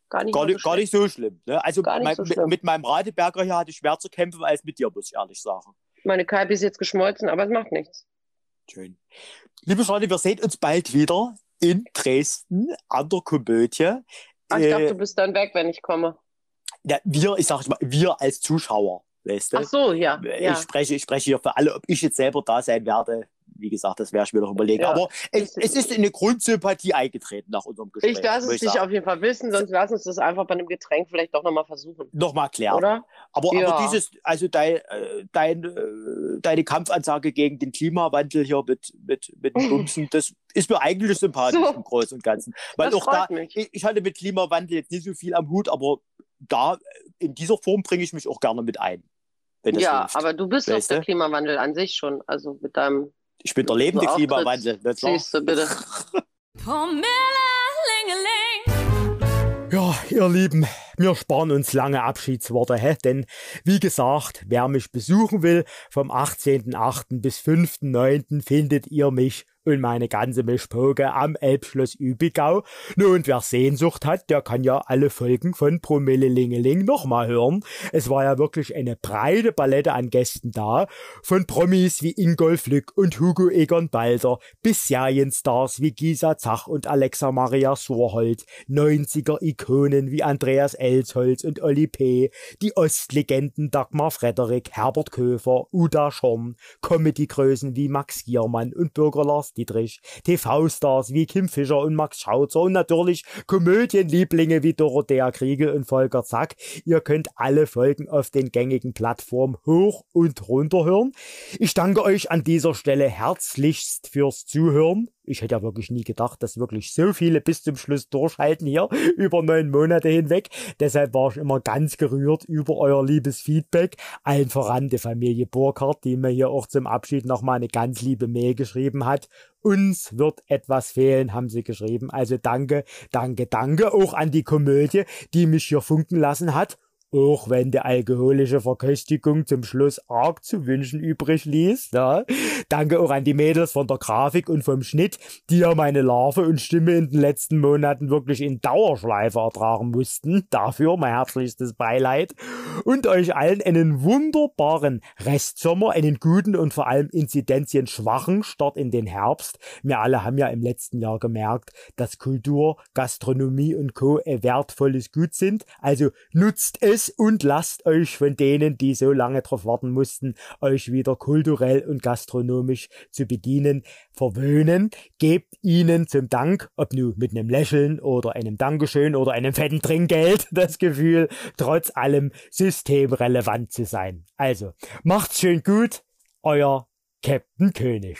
B: gar nicht,
A: Gar
B: so
A: gar
B: schlecht.
A: nicht so schlimm. Ne? Also
B: Gar nicht
A: mein,
B: so
A: mit,
B: schlimm.
A: mit meinem Radeberger hier hatte ich schwer zu kämpfen als mit dir, muss ich ehrlich sagen.
B: Meine Kalbi ist jetzt geschmolzen, aber es macht nichts.
A: Schön. Liebe Charlotte, wir sehen uns bald wieder in Dresden an der Komödie.
B: Ach, ich
A: Äh,
B: dachte, du bist dann weg, wenn ich komme.
A: ja, wir, ich sag mal, wir als Zuschauer, weißt du?
B: Ach so, ja. ja.
A: Ich spreche, ich spreche hier für alle, ob ich jetzt selber da sein werde. Wie gesagt, das werde ich mir noch überlegen.
B: Ja.
A: Aber es, es ist eine Grundsympathie eingetreten nach unserem Gespräch.
B: Ich lasse es dich auf jeden Fall wissen, sonst lass uns das einfach bei einem Getränk vielleicht doch nochmal versuchen.
A: Nochmal klären.
B: Oder?
A: Aber,
B: Ja.
A: aber dieses, also dein, äh, dein, äh, deine Kampfansage gegen den Klimawandel hier mit, mit, mit dem Bumsen, das ist mir eigentlich sympathisch
B: So.
A: im Großen und Ganzen. Weil
B: Das
A: auch da,
B: mich.
A: ich, ich hatte mit Klimawandel jetzt nicht so viel am Hut, aber da, in dieser Form bringe ich mich auch gerne mit ein.
B: Ja,
A: hilft.
B: aber du bist doch
A: Weißt
B: der
A: du?
B: Klimawandel an sich schon. Also mit deinem
A: ich bin der lebende
B: so auftrittst.
A: Klimawandel.
B: Siehst du, bitte.
A: Ja, ihr Lieben, wir sparen uns lange Abschiedsworte, hä? denn wie gesagt, wer mich besuchen will, vom 18.8. bis 5.9. findet ihr mich und meine ganze Mischpoke am Elbschloss Übigau. Nun, wer Sehnsucht hat, der kann ja alle Folgen von Promille Lingeling nochmal hören. Es war ja wirklich eine breite Palette an Gästen da, von Promis wie Ingolf Lück und Hugo Egon Balder bis Serienstars wie Gisa Zach und Alexa Maria Surhold, 90er-Ikonen wie Andreas Elsholz und Olli P., die Ostlegenden Dagmar Frederik, Herbert Köfer, Uda Schorn, Comedy-Größen wie Max Giermann und Bürger Lars Dietrich, TV-Stars wie Kim Fischer und Max Schautzer und natürlich Komödienlieblinge wie Dorothea Kriegel und Volker Zack. Ihr könnt alle Folgen auf den gängigen Plattformen hoch und runter hören. Ich danke euch an dieser Stelle herzlichst fürs Zuhören. Ich hätte ja wirklich nie gedacht, dass wirklich so viele bis zum Schluss durchhalten hier über neun Monate hinweg. Deshalb war ich immer ganz gerührt über euer liebes Feedback. Allen voran die Familie Burkhardt, die mir hier auch zum Abschied nochmal eine ganz liebe Mail geschrieben hat. Uns wird etwas fehlen, haben sie geschrieben. Also danke, danke, danke auch an die Komödie, die mich hier funken lassen hat. Auch wenn die alkoholische Verköstigung zum Schluss arg zu wünschen übrig ließ. Ja. Danke auch an die Mädels von der Grafik und vom Schnitt, die ja meine Larve und Stimme in den letzten Monaten wirklich in Dauerschleife ertragen mussten. Dafür mein herzlichstes Beileid. Und euch allen einen wunderbaren Restsommer, einen guten und vor allem inzidenzienschwachen Start in den Herbst. Wir alle haben ja im letzten Jahr gemerkt, dass Kultur, Gastronomie und Co. wertvolles Gut sind. Also nutzt es und lasst euch von denen, die so lange drauf warten mussten, euch wieder kulturell und gastronomisch zu bedienen, verwöhnen. Gebt ihnen zum Dank, ob nur mit einem Lächeln oder einem Dankeschön oder einem fetten Trinkgeld, das Gefühl, trotz allem systemrelevant zu sein. Also, macht's schön gut, euer Captain König.